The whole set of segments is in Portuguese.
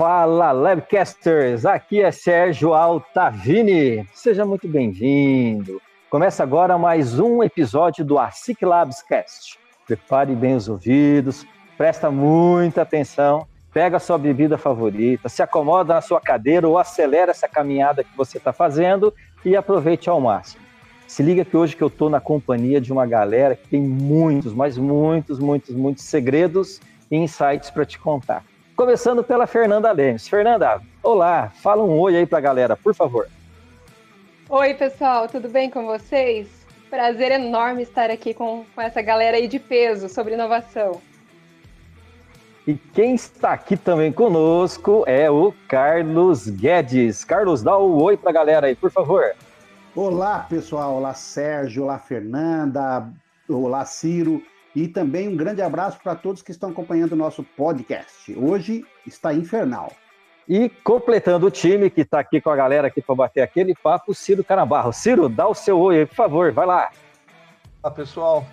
Fala Labcasters, aqui é Sérgio Altavini. Seja muito bem-vindo. Começa agora mais um episódio do ASIC Labs Cast. Prepare bem os ouvidos, presta muita atenção, pega a sua bebida favorita, se acomoda na sua cadeira ou acelera essa caminhada que você está fazendo e aproveite ao máximo. Se liga que hoje que eu estou na companhia de uma galera que tem muitos, mas muitos, muitos, muitos segredos e insights para te contar. Começando pela Fernanda Lemes. Fernanda, olá, fala um oi aí para a galera, por favor. Oi, pessoal, tudo bem com vocês? Prazer enorme estar aqui com, com essa galera aí de peso sobre inovação. E quem está aqui também conosco é o Carlos Guedes. Carlos, dá um oi para a galera aí, por favor. Olá, pessoal. Olá, Sérgio. Olá, Fernanda. Olá, Ciro. E também um grande abraço para todos que estão acompanhando o nosso podcast. Hoje está infernal. E completando o time que está aqui com a galera aqui para bater aquele papo, Ciro Carabarro. Ciro, dá o seu oi aí, por favor, vai lá. Olá, pessoal.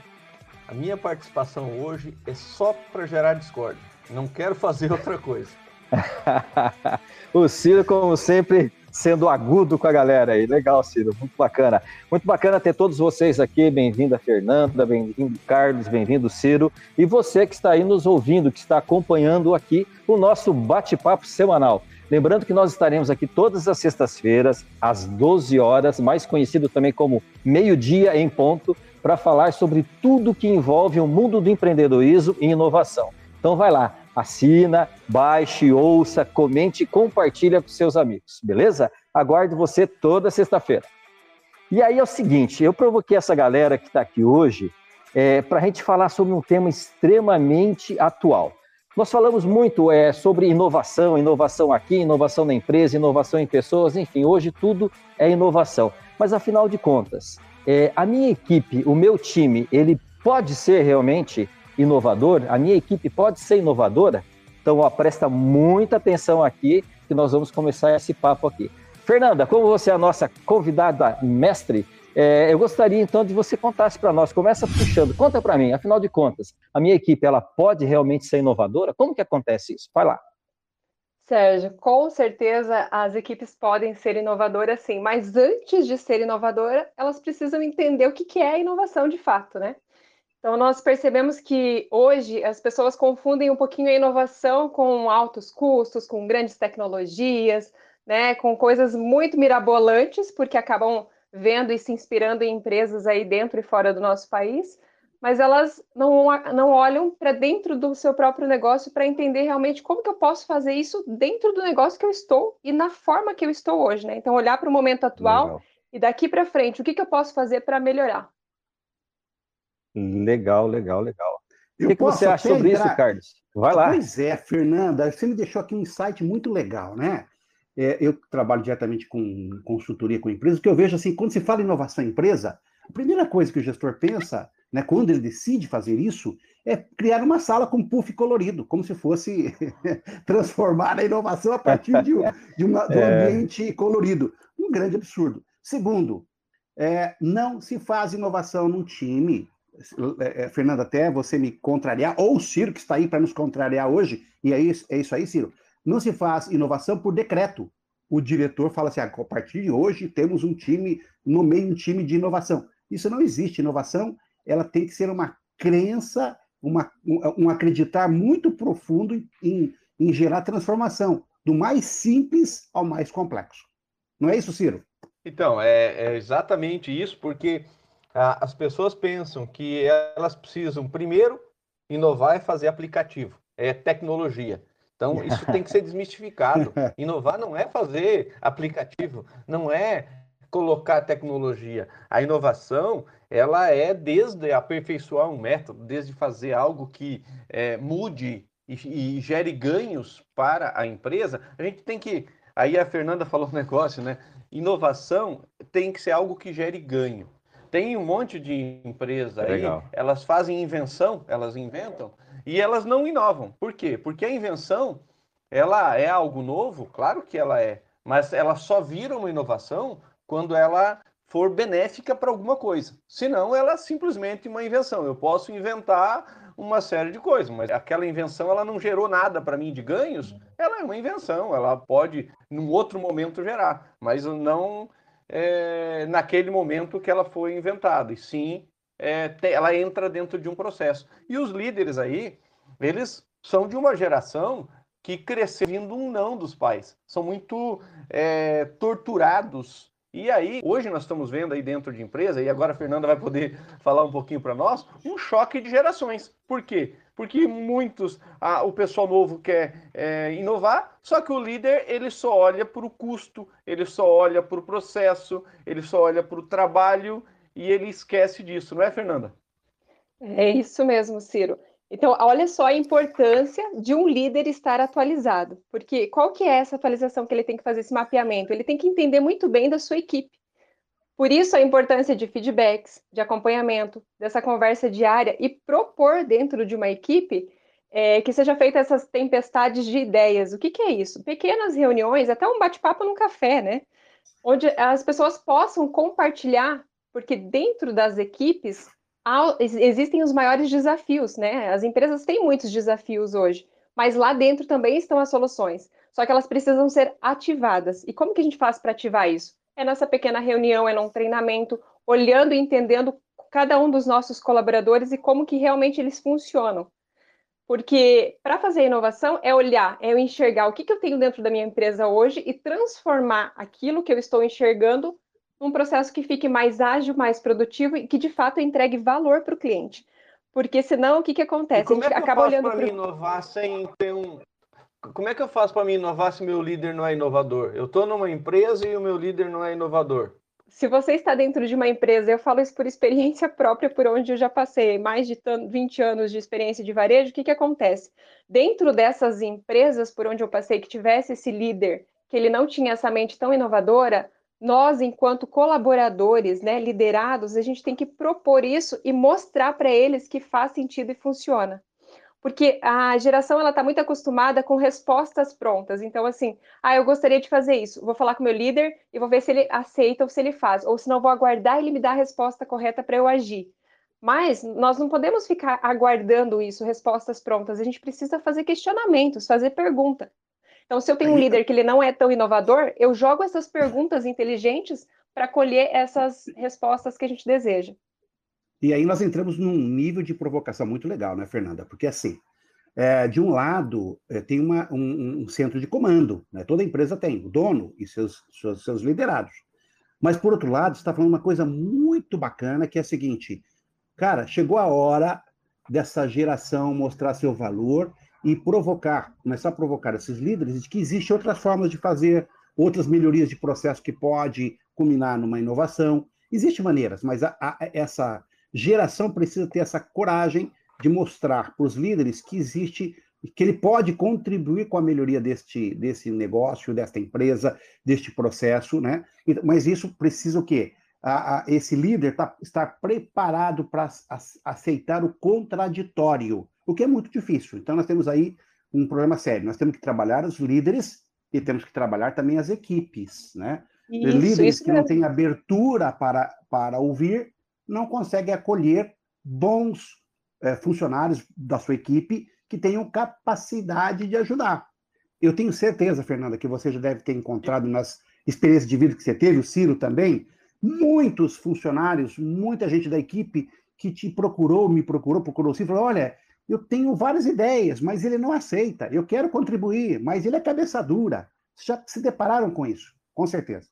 A minha participação hoje é só para gerar discórdia. Não quero fazer outra coisa. o Ciro, como sempre, sendo agudo com a galera aí. Legal, Ciro, muito bacana. Muito bacana ter todos vocês aqui. Bem-vinda, Fernanda, bem-vindo, Carlos, bem-vindo, Ciro. E você que está aí nos ouvindo, que está acompanhando aqui o nosso bate-papo semanal. Lembrando que nós estaremos aqui todas as sextas-feiras, às 12 horas, mais conhecido também como meio-dia em ponto, para falar sobre tudo que envolve o mundo do empreendedorismo e inovação. Então vai lá, assina, baixe, ouça, comente e compartilha com seus amigos, beleza? Aguardo você toda sexta-feira. E aí é o seguinte, eu provoquei essa galera que está aqui hoje é, para a gente falar sobre um tema extremamente atual. Nós falamos muito é, sobre inovação, inovação aqui, inovação na empresa, inovação em pessoas, enfim, hoje tudo é inovação. Mas afinal de contas, é, a minha equipe, o meu time, ele pode ser realmente inovador, a minha equipe pode ser inovadora? Então, ó, presta muita atenção aqui, que nós vamos começar esse papo aqui. Fernanda, como você é a nossa convidada mestre, é, eu gostaria então de você contasse para nós, começa puxando, conta para mim, afinal de contas, a minha equipe, ela pode realmente ser inovadora? Como que acontece isso? Vai lá. Sérgio, com certeza as equipes podem ser inovadoras sim, mas antes de ser inovadora, elas precisam entender o que é inovação de fato, né? Então, nós percebemos que hoje as pessoas confundem um pouquinho a inovação com altos custos, com grandes tecnologias, né, com coisas muito mirabolantes, porque acabam vendo e se inspirando em empresas aí dentro e fora do nosso país, mas elas não, não olham para dentro do seu próprio negócio para entender realmente como que eu posso fazer isso dentro do negócio que eu estou e na forma que eu estou hoje, né? Então, olhar para o momento atual Legal. e daqui para frente, o que, que eu posso fazer para melhorar? Legal, legal, legal. o que, que você acha sobre entrar... isso, Carlos? Vai lá. Pois é, Fernanda, você me deixou aqui um insight muito legal, né? É, eu trabalho diretamente com consultoria com empresas, que eu vejo assim, quando se fala em inovação em empresa, a primeira coisa que o gestor pensa, né, quando ele decide fazer isso, é criar uma sala com puff colorido, como se fosse transformar a inovação a partir de, de, uma, de um é... ambiente colorido. Um grande absurdo. Segundo, é, não se faz inovação num time Fernando, até você me contrariar, ou o Ciro, que está aí para nos contrariar hoje, e é isso, é isso aí, Ciro. Não se faz inovação por decreto. O diretor fala assim: ah, a partir de hoje temos um time, no meio um time de inovação. Isso não existe. Inovação ela tem que ser uma crença, uma, um, um acreditar muito profundo em, em gerar transformação, do mais simples ao mais complexo. Não é isso, Ciro? Então, é, é exatamente isso, porque as pessoas pensam que elas precisam primeiro inovar e fazer aplicativo, é tecnologia. Então, isso tem que ser desmistificado. Inovar não é fazer aplicativo, não é colocar tecnologia. A inovação, ela é desde aperfeiçoar um método, desde fazer algo que é, mude e, e gere ganhos para a empresa. A gente tem que aí a Fernanda falou um negócio, né? Inovação tem que ser algo que gere ganho. Tem um monte de empresa aí, elas fazem invenção, elas inventam e elas não inovam. Por quê? Porque a invenção, ela é algo novo, claro que ela é, mas ela só vira uma inovação quando ela for benéfica para alguma coisa. Senão, ela é simplesmente uma invenção. Eu posso inventar uma série de coisas, mas aquela invenção ela não gerou nada para mim de ganhos. Ela é uma invenção, ela pode, num outro momento, gerar, mas não é, naquele momento que ela foi inventada. E sim, é, ela entra dentro de um processo. E os líderes aí, eles são de uma geração que cresceu vindo um não dos pais. São muito é, torturados e aí, hoje nós estamos vendo aí dentro de empresa, e agora a Fernanda vai poder falar um pouquinho para nós, um choque de gerações. Por quê? Porque muitos, ah, o pessoal novo quer é, inovar, só que o líder ele só olha para o custo, ele só olha para o processo, ele só olha para o trabalho e ele esquece disso, não é, Fernanda? É isso mesmo, Ciro. Então, olha só a importância de um líder estar atualizado, porque qual que é essa atualização que ele tem que fazer esse mapeamento? Ele tem que entender muito bem da sua equipe. Por isso a importância de feedbacks, de acompanhamento, dessa conversa diária e propor dentro de uma equipe é, que seja feita essas tempestades de ideias. O que, que é isso? Pequenas reuniões, até um bate-papo num café, né? Onde as pessoas possam compartilhar, porque dentro das equipes existem os maiores desafios, né? As empresas têm muitos desafios hoje, mas lá dentro também estão as soluções. Só que elas precisam ser ativadas. E como que a gente faz para ativar isso? É nessa pequena reunião, é num treinamento, olhando e entendendo cada um dos nossos colaboradores e como que realmente eles funcionam. Porque para fazer inovação é olhar, é eu enxergar o que, que eu tenho dentro da minha empresa hoje e transformar aquilo que eu estou enxergando um processo que fique mais ágil, mais produtivo e que de fato entregue valor para o cliente. Porque senão o que, que acontece? como a gente é que acaba olhando para pro... inovar sem ter um. Como é que eu faço para me inovar se meu líder não é inovador? Eu estou numa empresa e o meu líder não é inovador. Se você está dentro de uma empresa, eu falo isso por experiência própria, por onde eu já passei mais de 20 anos de experiência de varejo, o que, que acontece? Dentro dessas empresas por onde eu passei, que tivesse esse líder, que ele não tinha essa mente tão inovadora, nós, enquanto colaboradores, né, liderados, a gente tem que propor isso e mostrar para eles que faz sentido e funciona. Porque a geração ela está muito acostumada com respostas prontas. Então, assim, ah, eu gostaria de fazer isso. Vou falar com meu líder e vou ver se ele aceita ou se ele faz. Ou se não, vou aguardar ele me dar a resposta correta para eu agir. Mas nós não podemos ficar aguardando isso, respostas prontas. A gente precisa fazer questionamentos, fazer pergunta. Então, se eu tenho um líder que ele não é tão inovador, eu jogo essas perguntas inteligentes para colher essas respostas que a gente deseja. E aí nós entramos num nível de provocação muito legal, né, Fernanda? Porque assim, é, de um lado é, tem uma, um, um, centro de comando, né? toda empresa tem, o dono e seus, seus, seus liderados. Mas por outro lado, está falando uma coisa muito bacana que é a seguinte, cara, chegou a hora dessa geração mostrar seu valor e provocar, começar a provocar esses líderes de que existem outras formas de fazer, outras melhorias de processo que pode culminar numa inovação. Existem maneiras, mas a, a, essa geração precisa ter essa coragem de mostrar para os líderes que existe, que ele pode contribuir com a melhoria deste, desse negócio, desta empresa, deste processo, né? Mas isso precisa o quê? A, a, esse líder tá, estar preparado para aceitar o contraditório, o que é muito difícil. Então, nós temos aí um problema sério. Nós temos que trabalhar os líderes e temos que trabalhar também as equipes, né? Isso, líderes isso que não têm abertura para, para ouvir não conseguem acolher bons é, funcionários da sua equipe que tenham capacidade de ajudar. Eu tenho certeza, Fernanda, que você já deve ter encontrado nas experiências de vida que você teve, o Ciro também, muitos funcionários, muita gente da equipe que te procurou, me procurou, procurou o Ciro, falou, olha, eu tenho várias ideias, mas ele não aceita. Eu quero contribuir, mas ele é cabeça dura. Já se depararam com isso, com certeza.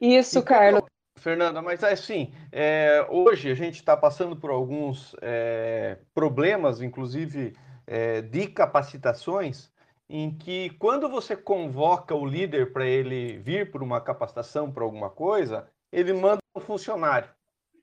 Isso, Carlos. Fernanda, mas assim, é, hoje a gente está passando por alguns é, problemas, inclusive é, de capacitações, em que quando você convoca o líder para ele vir por uma capacitação para alguma coisa, ele manda um funcionário.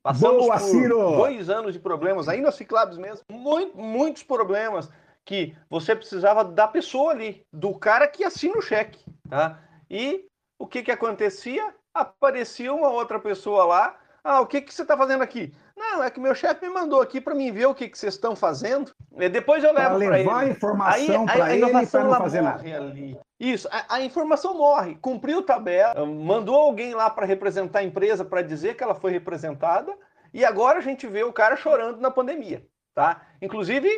Passamos Boa, por Ciro! dois anos de problemas, aí nas Ciclabs mesmo, muito, muitos problemas que você precisava da pessoa ali, do cara que assina o cheque. Tá? E o que, que acontecia? Aparecia uma outra pessoa lá. Ah, o que, que você está fazendo aqui? Não, é que meu chefe me mandou aqui para mim ver o que, que vocês estão fazendo. E depois eu levo para ele. levar a informação para ele para não fazer nada. Ali. Isso, a, a, informação morre. Cumpriu tabela, mandou alguém lá para representar a empresa para dizer que ela foi representada. E agora a gente vê o cara chorando na pandemia. Tá? Inclusive,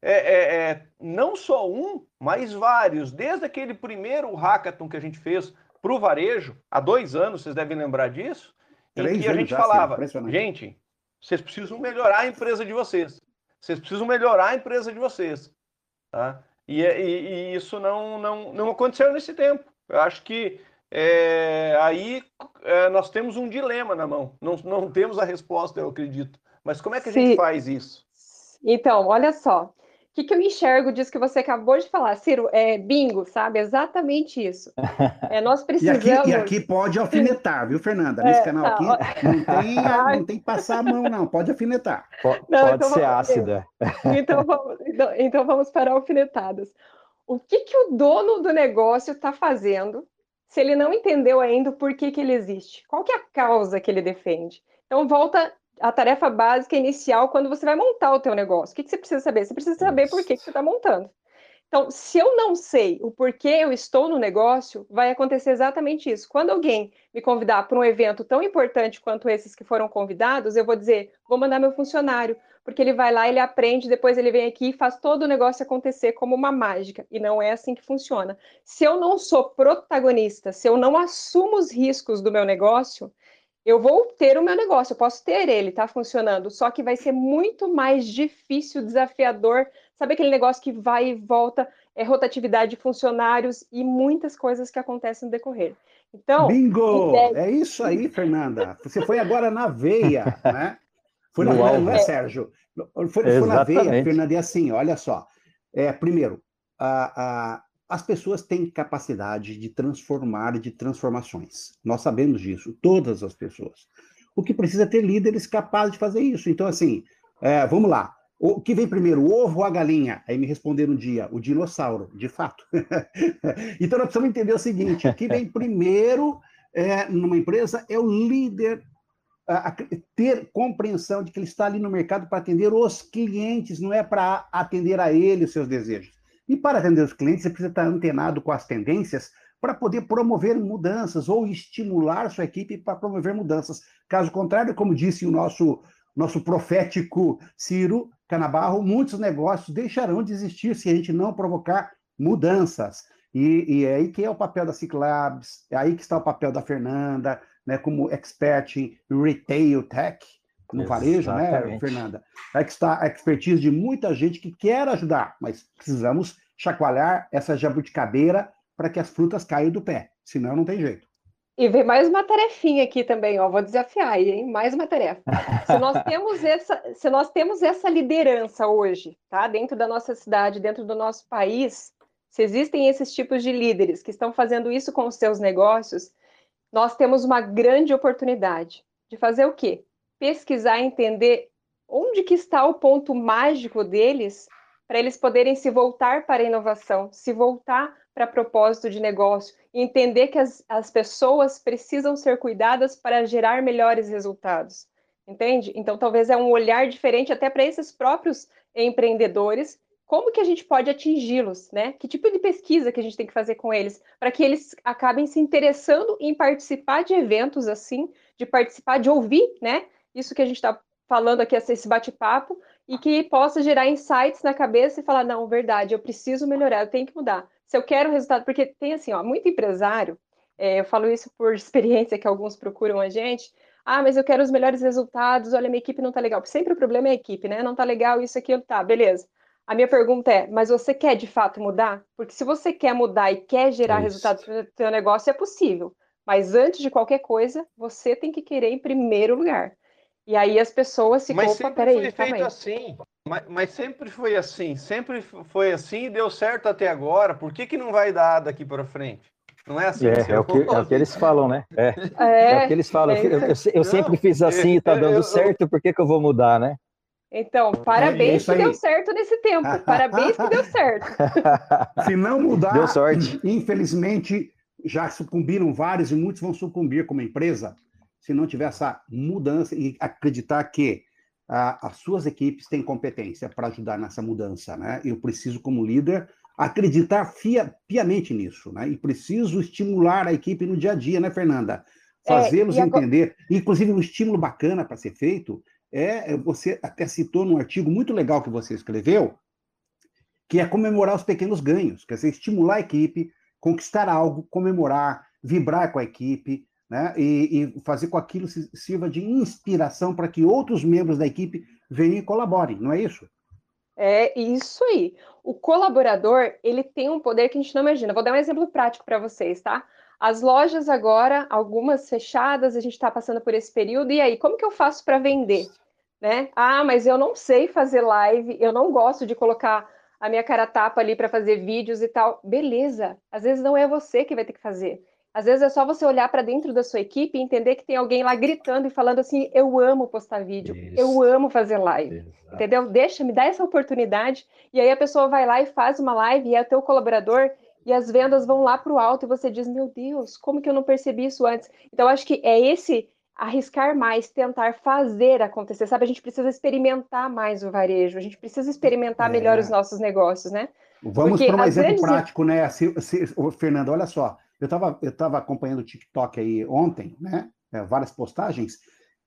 é, é, é, não só um, mas vários. Desde aquele primeiro hackathon que a gente fez para o varejo, há dois anos, vocês devem lembrar disso, Três em que a gente falava, gente, vocês precisam melhorar a empresa de vocês. Vocês precisam melhorar a empresa de vocês. Tá? E, e, e isso não, não, não aconteceu nesse tempo. Eu acho que é, aí é, nós temos um dilema na mão. Não, não temos a resposta, eu acredito. Mas como é que a Sim. gente faz isso? Então, olha só. O que, que eu enxergo disso que você acabou de falar, Ciro? É bingo, sabe? Exatamente isso. É, nós precisamos. e, aqui, e aqui pode alfinetar, viu, Fernanda? Nesse é, canal tá, aqui não tem, não tem que passar a mão, não. Pode alfinetar. Pode, não, pode então ser vamos, ácida. Então vamos, então, então vamos para alfinetadas. O que, que o dono do negócio está fazendo se ele não entendeu ainda o porquê que ele existe? Qual que é a causa que ele defende? Então volta a tarefa básica inicial quando você vai montar o teu negócio. O que, que você precisa saber? Você precisa saber por que, que você está montando. Então, se eu não sei o porquê eu estou no negócio, vai acontecer exatamente isso. Quando alguém me convidar para um evento tão importante quanto esses que foram convidados, eu vou dizer, vou mandar meu funcionário, porque ele vai lá, ele aprende, depois ele vem aqui e faz todo o negócio acontecer como uma mágica. E não é assim que funciona. Se eu não sou protagonista, se eu não assumo os riscos do meu negócio, eu vou ter o meu negócio, eu posso ter ele, tá funcionando, só que vai ser muito mais difícil, desafiador, sabe aquele negócio que vai e volta, é rotatividade de funcionários e muitas coisas que acontecem no decorrer. Então, bingo! É isso aí, Fernanda. Você foi agora na veia, né? Foi na veia, não é, Sérgio? Foi, foi na veia, Fernanda, e assim, olha só. É, primeiro, a, a, as pessoas têm capacidade de transformar, de transformações. Nós sabemos disso, todas as pessoas. O que precisa é ter líderes capazes de fazer isso. Então, assim, é, vamos lá. O que vem primeiro, o ovo ou a galinha? Aí me responderam um dia, o dinossauro, de fato. então, nós precisamos entender o seguinte: o que vem primeiro é, numa empresa é o líder a, a, ter compreensão de que ele está ali no mercado para atender os clientes, não é para atender a ele os seus desejos. E para atender os clientes, você precisa estar antenado com as tendências para poder promover mudanças ou estimular sua equipe para promover mudanças. Caso contrário, como disse o nosso, nosso profético Ciro Canabarro, muitos negócios deixarão de existir se a gente não provocar mudanças. E, e é aí que é o papel da Ciclabs, é aí que está o papel da Fernanda, né, como expert em retail tech, no varejo, né, Fernanda? É que está a expertise de muita gente que quer ajudar, mas precisamos chacoalhar essa jabuticabeira para que as frutas caiam do pé, senão não tem jeito. E vem mais uma tarefinha aqui também, ó, vou desafiar aí, hein? Mais uma tarefa. Se nós temos essa, se nós temos essa liderança hoje, tá? Dentro da nossa cidade, dentro do nosso país, se existem esses tipos de líderes que estão fazendo isso com os seus negócios, nós temos uma grande oportunidade de fazer o quê? Pesquisar, entender onde que está o ponto mágico deles, para eles poderem se voltar para a inovação, se voltar para propósito de negócio, entender que as, as pessoas precisam ser cuidadas para gerar melhores resultados. Entende? Então, talvez é um olhar diferente até para esses próprios empreendedores. Como que a gente pode atingi-los, né? Que tipo de pesquisa que a gente tem que fazer com eles para que eles acabem se interessando em participar de eventos assim, de participar, de ouvir, né? Isso que a gente está falando aqui, esse bate-papo, e que possa gerar insights na cabeça e falar, não, verdade, eu preciso melhorar, eu tenho que mudar. Se eu quero resultado, porque tem assim, ó, muito empresário, é, eu falo isso por experiência que alguns procuram a gente, ah, mas eu quero os melhores resultados, olha, minha equipe não tá legal. Sempre o problema é a equipe, né? Não tá legal, isso, aquilo, tá, beleza. A minha pergunta é, mas você quer de fato mudar? Porque se você quer mudar e quer gerar isso. resultados para o seu negócio, é possível. Mas antes de qualquer coisa, você tem que querer em primeiro lugar. E aí as pessoas ficam, mas opa, peraí, foi feito aí. assim. Mas, mas, sempre foi assim, sempre foi assim e deu certo até agora. Por que, que não vai dar daqui para frente? Não é assim? É, é, o que, é o que eles falam, né? É, é, é o que eles falam. É eu, eu, eu, sempre fiz assim e tá dando certo, por que, que eu vou mudar, né? Então, parabéns que deu certo nesse tempo. Parabéns que deu certo. Se não mudar, deu sorte. infelizmente, já sucumbiram vários e muitos vão sucumbir como empresa se não tiver essa mudança e acreditar que ah, as suas equipes têm competência para ajudar nessa mudança, né? Eu preciso, como líder, acreditar fia, piamente nisso, né? E preciso estimular a equipe no dia a dia, né, Fernanda? É, Fazê-los é, entender. Inclusive, um estímulo bacana para ser feito é, você até citou num artigo muito legal que você escreveu, que é comemorar os pequenos ganhos, quer dizer, estimular a equipe, conquistar algo, comemorar, vibrar com a equipe, né? E, e fazer com aquilo sirva de inspiração para que outros membros da equipe venham e colaborem, não é isso? É isso aí. O colaborador, ele tem um poder que a gente não imagina. Vou dar um exemplo prático para vocês, tá? As lojas agora, algumas fechadas, a gente está passando por esse período. E aí, como que eu faço para vender? Né? Ah, mas eu não sei fazer live, eu não gosto de colocar a minha cara tapa ali para fazer vídeos e tal. Beleza, às vezes não é você que vai ter que fazer. Às vezes é só você olhar para dentro da sua equipe e entender que tem alguém lá gritando e falando assim: eu amo postar vídeo, Isso. eu amo fazer live. Exato. Entendeu? Deixa, me dá essa oportunidade. E aí a pessoa vai lá e faz uma live e é teu colaborador e as vendas vão lá para o alto e você diz: meu Deus, como que eu não percebi isso antes? Então, acho que é esse arriscar mais, tentar fazer acontecer, sabe? A gente precisa experimentar mais o varejo, a gente precisa experimentar é. melhor os nossos negócios, né? Vamos para um exemplo prático, né? Se, se, Fernando, olha só. Eu estava eu tava acompanhando o TikTok aí ontem, né? É, várias postagens,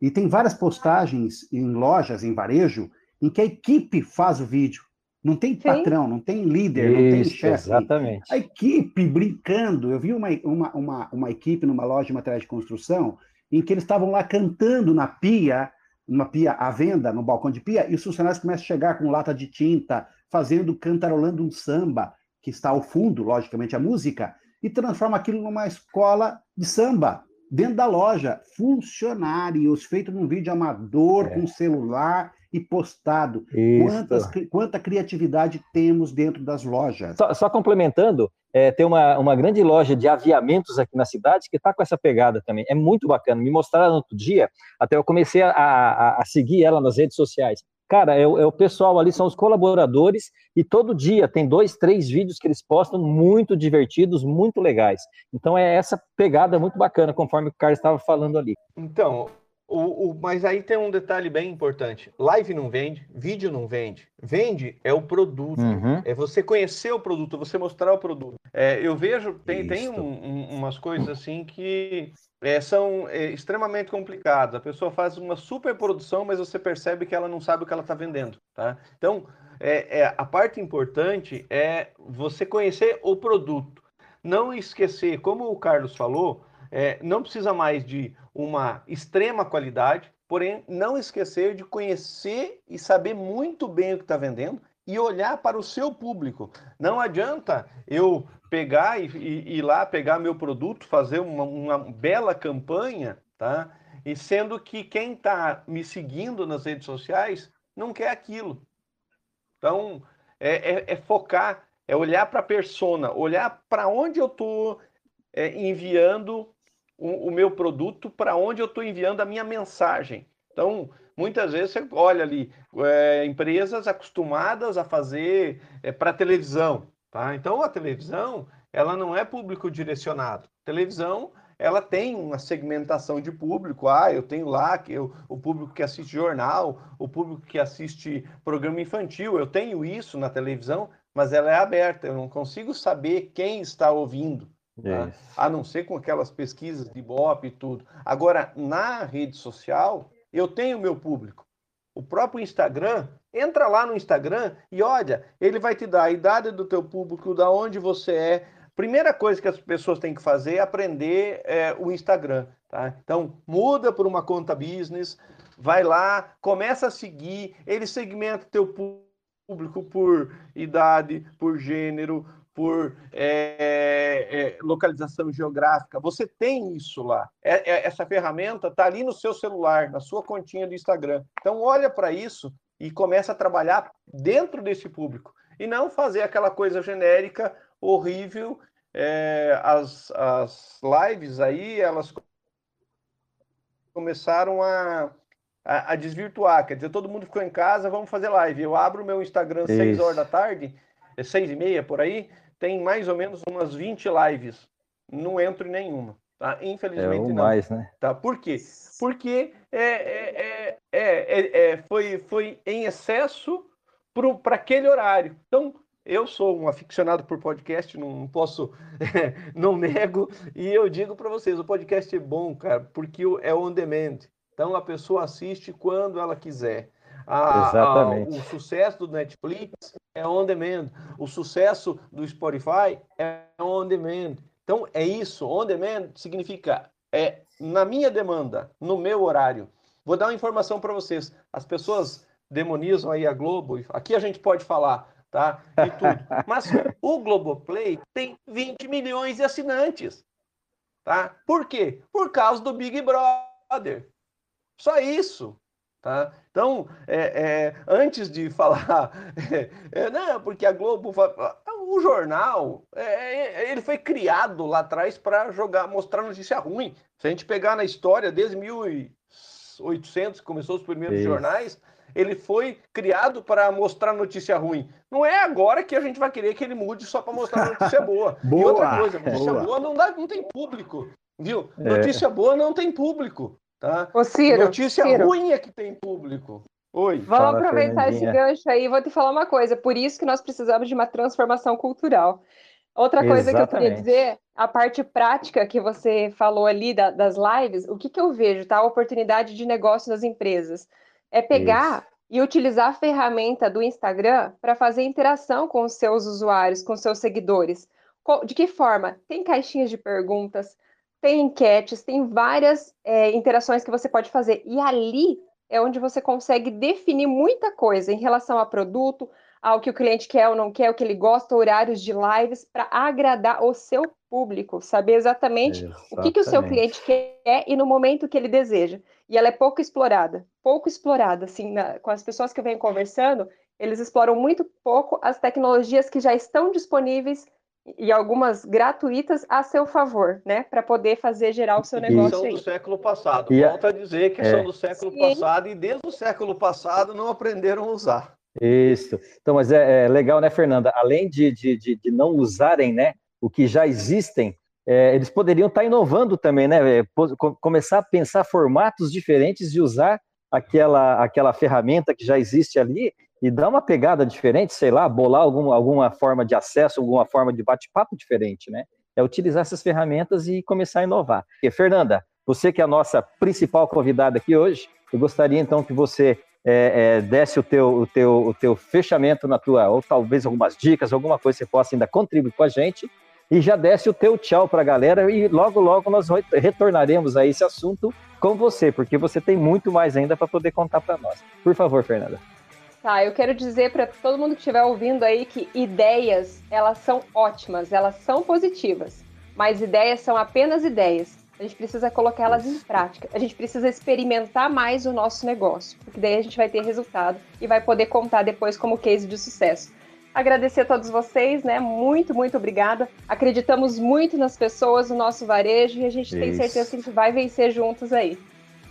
e tem várias postagens em lojas, em varejo, em que a equipe faz o vídeo. Não tem Sim. patrão, não tem líder, Isso, não tem chefe. Exatamente. A equipe brincando. Eu vi uma, uma, uma, uma equipe numa loja de materiais de construção em que eles estavam lá cantando na pia, numa pia à venda, no balcão de pia, e os funcionários começam a chegar com lata de tinta, fazendo, cantarolando um samba, que está ao fundo, logicamente, a música, e transforma aquilo numa escola de samba dentro da loja. Funcionários, feito num vídeo amador, é. com celular e postado. Quantas, quanta criatividade temos dentro das lojas. Só, só complementando, é, tem uma, uma grande loja de aviamentos aqui na cidade que está com essa pegada também. É muito bacana. Me mostraram outro dia, até eu comecei a, a, a seguir ela nas redes sociais. Cara, é, é, o pessoal ali, são os colaboradores, e todo dia tem dois, três vídeos que eles postam muito divertidos, muito legais. Então é essa pegada muito bacana, conforme o Carlos estava falando ali. Então, o, o, mas aí tem um detalhe bem importante: live não vende, vídeo não vende. Vende é o produto, uhum. é você conhecer o produto, você mostrar o produto. É, eu vejo, tem, tem um, um, umas coisas assim que é, são é, extremamente complicadas. A pessoa faz uma super produção, mas você percebe que ela não sabe o que ela está vendendo. Tá? Então, é, é, a parte importante é você conhecer o produto. Não esquecer, como o Carlos falou, é, não precisa mais de uma extrema qualidade, porém não esquecer de conhecer e saber muito bem o que está vendendo e olhar para o seu público. Não adianta eu pegar e, ir lá pegar meu produto, fazer uma, uma bela campanha, tá? E sendo que quem está me seguindo nas redes sociais não quer aquilo. Então, é, é, é focar, é olhar para a persona, olhar para onde eu estou é, enviando o, o meu produto para onde eu estou enviando a minha mensagem. Então, muitas vezes você olha ali é, empresas acostumadas a fazer é, para televisão, tá? Então a televisão ela não é público direcionado. Televisão ela tem uma segmentação de público. Ah, eu tenho lá que eu, o público que assiste jornal, o público que assiste programa infantil. Eu tenho isso na televisão, mas ela é aberta. Eu não consigo saber quem está ouvindo. Tá? A não ser com aquelas pesquisas de Ibope e tudo. Agora, na rede social, eu tenho meu público. O próprio Instagram, entra lá no Instagram e olha, ele vai te dar a idade do teu público, da onde você é. Primeira coisa que as pessoas têm que fazer é aprender é, o Instagram. Tá? Então, muda por uma conta business, vai lá, começa a seguir, ele segmenta teu público por idade, por gênero, por é, é, localização geográfica. Você tem isso lá. É, é essa ferramenta está ali no seu celular, na sua continha do Instagram. Então, olha para isso e começa a trabalhar dentro desse público. E não fazer aquela coisa genérica, horrível. É, as, as lives aí, elas começaram a, a, a, desvirtuar. Quer dizer, todo mundo ficou em casa, vamos fazer live. Eu abro o meu Instagram às 6 horas da tarde, é 6 e meia por aí, tem mais ou menos umas 20 lives. não entro em nenhuma. Tá? Infelizmente é não. Mais, né? Tá? Por quê? Porque é, é, é, é, foi, foi em excesso para aquele horário. Então, eu sou um aficionado por podcast, não posso, não nego, e eu digo para vocês, o podcast é bom, cara, porque é on demand. Então a pessoa assiste quando ela quiser. A, Exatamente. A, o sucesso do Netflix é on demand. O sucesso do Spotify é on demand. Então é isso. On demand significa é na minha demanda, no meu horário. Vou dar uma informação para vocês. As pessoas demonizam aí a Globo. Aqui a gente pode falar tá? E tudo. Mas o Globoplay tem 20 milhões de assinantes, tá? Por quê? Por causa do Big Brother. Só isso, tá? Então, é, é, antes de falar, é, não, porque a Globo, o jornal, é, é, ele foi criado lá atrás para jogar, mostrar notícia ruim. Se a gente pegar na história, desde 1800 começou os primeiros isso. jornais, ele foi criado para mostrar notícia ruim. Não é agora que a gente vai querer que ele mude só para mostrar notícia boa. boa. E outra coisa, notícia boa, boa não, dá, não tem público, viu? É. Notícia boa não tem público, tá? Ô, Ciro, notícia Ciro. ruim é que tem público. Oi. Vamos Fala, aproveitar esse gancho aí e vou te falar uma coisa. Por isso que nós precisamos de uma transformação cultural. Outra coisa Exatamente. que eu queria dizer, a parte prática que você falou ali da, das lives, o que, que eu vejo, tá? A oportunidade de negócio das empresas é pegar Isso. e utilizar a ferramenta do Instagram para fazer interação com os seus usuários, com os seus seguidores. De que forma? Tem caixinhas de perguntas, tem enquetes, tem várias é, interações que você pode fazer. E ali é onde você consegue definir muita coisa em relação a produto, ao que o cliente quer ou não quer, o que ele gosta, horários de lives, para agradar o seu público, saber exatamente, exatamente, o que, que o seu cliente quer e no momento que ele deseja. E ela é pouco explorada, pouco explorada, assim, na, com as pessoas que eu venho conversando, eles exploram muito pouco as tecnologias que já estão disponíveis e algumas gratuitas a seu favor, né, para poder fazer gerar o seu negócio. são aí. do século passado. E Volto a dizer que é. são do século Sim. passado e desde o século passado não aprenderam a usar. Isso. Então, mas é, é legal, né, Fernanda? Além de, de, de, de, não usarem, né, o que já existem, é, eles poderiam estar inovando também, né? É, começar a pensar formatos diferentes de usar aquela, aquela ferramenta que já existe ali e dar uma pegada diferente, sei lá, bolar algum, alguma forma de acesso, alguma forma de bate-papo diferente, né? É utilizar essas ferramentas e começar a inovar. E, Fernanda, você que é a nossa principal convidada aqui hoje, eu gostaria então que você é, é, desse o teu, o, teu, o teu fechamento na tua, ou talvez algumas dicas, alguma coisa que você possa ainda contribuir com a gente, e já desse o teu tchau para a galera, e logo, logo nós retornaremos a esse assunto com você, porque você tem muito mais ainda para poder contar para nós. Por favor, Fernanda. Tá, eu quero dizer para todo mundo que estiver ouvindo aí que ideias, elas são ótimas, elas são positivas, mas ideias são apenas ideias. A gente precisa colocar elas em prática. A gente precisa experimentar mais o nosso negócio, porque daí a gente vai ter resultado e vai poder contar depois como case de sucesso. Agradecer a todos vocês, né? Muito, muito obrigada. Acreditamos muito nas pessoas, no nosso varejo e a gente Isso. tem certeza que a gente vai vencer juntos aí.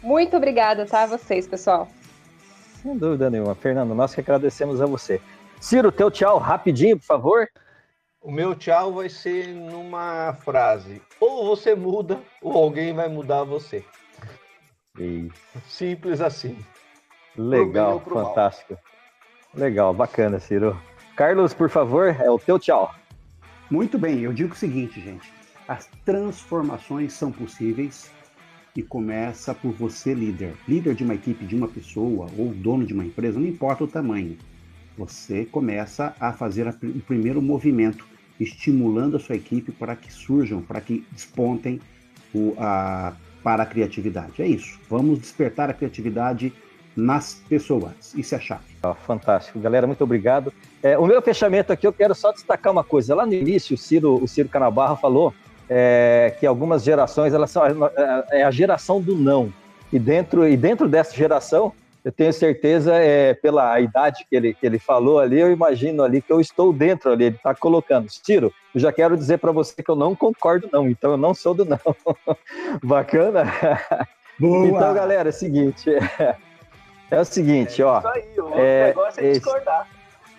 Muito obrigada, tá? A vocês, pessoal. Sem dúvida nenhuma. Fernando, nós que agradecemos a você. Ciro, teu tchau rapidinho, por favor. O meu tchau vai ser numa frase: ou você muda, ou alguém vai mudar você. E... Simples assim. Legal, fantástico. Mal. Legal, bacana, Ciro. Carlos, por favor, é o teu tchau. Muito bem, eu digo o seguinte, gente: as transformações são possíveis e começa por você, líder. Líder de uma equipe, de uma pessoa ou dono de uma empresa, não importa o tamanho. Você começa a fazer o primeiro movimento estimulando a sua equipe para que surjam, para que despontem o, a, para a criatividade. É isso. Vamos despertar a criatividade nas pessoas. Isso é chave. Fantástico. Galera, muito obrigado. É, o meu fechamento aqui, eu quero só destacar uma coisa. Lá no início, o Ciro, o Ciro Canabarra falou é, que algumas gerações, elas são é, é a geração do não. E dentro, e dentro dessa geração, eu tenho certeza, é, pela idade que ele, que ele falou ali, eu imagino ali que eu estou dentro ali, ele está colocando. Tiro, eu já quero dizer para você que eu não concordo não, então eu não sou do não. Bacana? Boa. Então, galera, é o seguinte, é, é o seguinte, é ó. Isso aí, o é, negócio é discordar.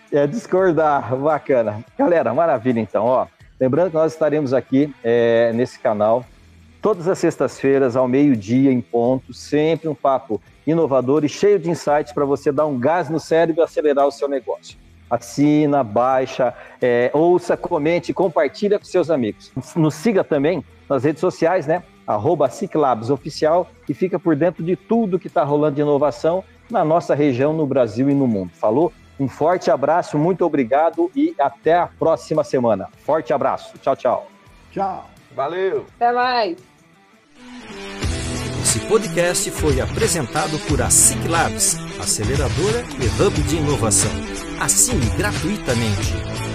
É discordar, bacana. Galera, maravilha então, ó. Lembrando que nós estaremos aqui é, nesse canal todas as sextas-feiras, ao meio-dia, em ponto, sempre um papo inovador e cheio de insights para você dar um gás no cérebro e acelerar o seu negócio. Assina, baixa, é, ouça, comente, compartilha com seus amigos. Nos siga também nas redes sociais, né? Arroba Ciclabs Oficial e fica por dentro de tudo que está rolando de inovação na nossa região, no Brasil e no mundo. Falou? Um forte abraço, muito obrigado e até a próxima semana. Forte abraço. Tchau, tchau. Tchau. Valeu. Até mais. Esse podcast foi apresentado por a Ciclabs, aceleradora e hub de inovação. Assine gratuitamente.